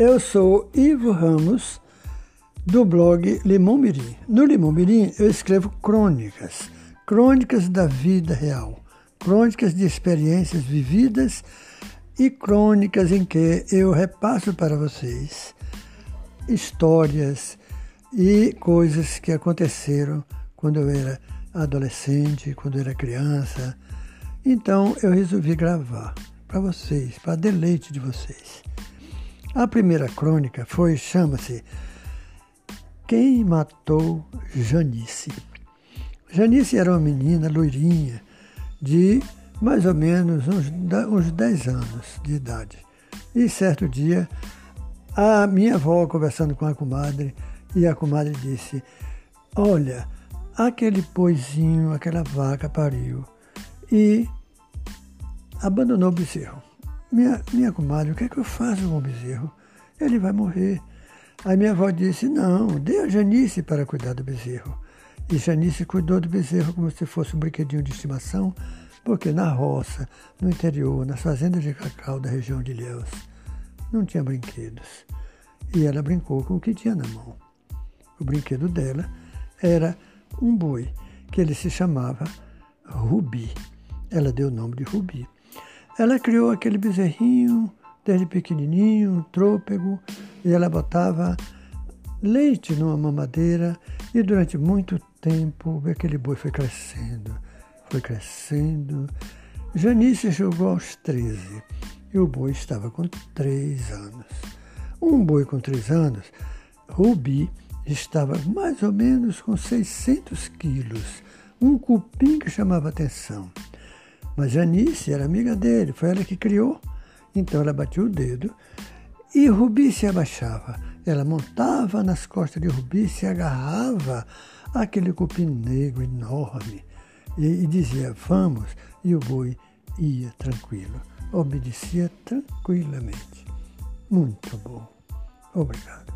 Eu sou Ivo Ramos, do blog Limão Mirim. No Limão Mirim eu escrevo crônicas, crônicas da vida real, crônicas de experiências vividas e crônicas em que eu repasso para vocês histórias e coisas que aconteceram quando eu era adolescente, quando eu era criança. Então eu resolvi gravar para vocês, para deleite de vocês. A primeira crônica foi, chama-se Quem Matou Janice. Janice era uma menina loirinha de mais ou menos uns, uns 10 anos de idade. E certo dia, a minha avó conversando com a comadre, e a comadre disse: Olha, aquele poizinho, aquela vaca pariu e abandonou o bezerro. Minha, minha comadre, o que é que eu faço com o bezerro? Ele vai morrer. Aí minha avó disse, não, dê a Janice para cuidar do bezerro. E Janice cuidou do bezerro como se fosse um brinquedinho de estimação, porque na roça, no interior, nas fazendas de cacau da região de Ilhéus, não tinha brinquedos. E ela brincou com o que tinha na mão. O brinquedo dela era um boi, que ele se chamava Rubi. Ela deu o nome de Rubi. Ela criou aquele bezerrinho desde pequenininho, trôpego, e ela botava leite numa mamadeira e durante muito tempo aquele boi foi crescendo, foi crescendo. Janice chegou aos 13 e o boi estava com 3 anos. Um boi com 3 anos, Rubi, estava mais ou menos com 600 quilos, um cupim que chamava atenção. Mas Janice era amiga dele, foi ela que criou. Então ela batia o dedo e Rubi se abaixava. Ela montava nas costas de Rubi, se agarrava àquele cupim negro enorme e, e dizia: Vamos. E o boi ia tranquilo, obedecia tranquilamente. Muito bom. Obrigado.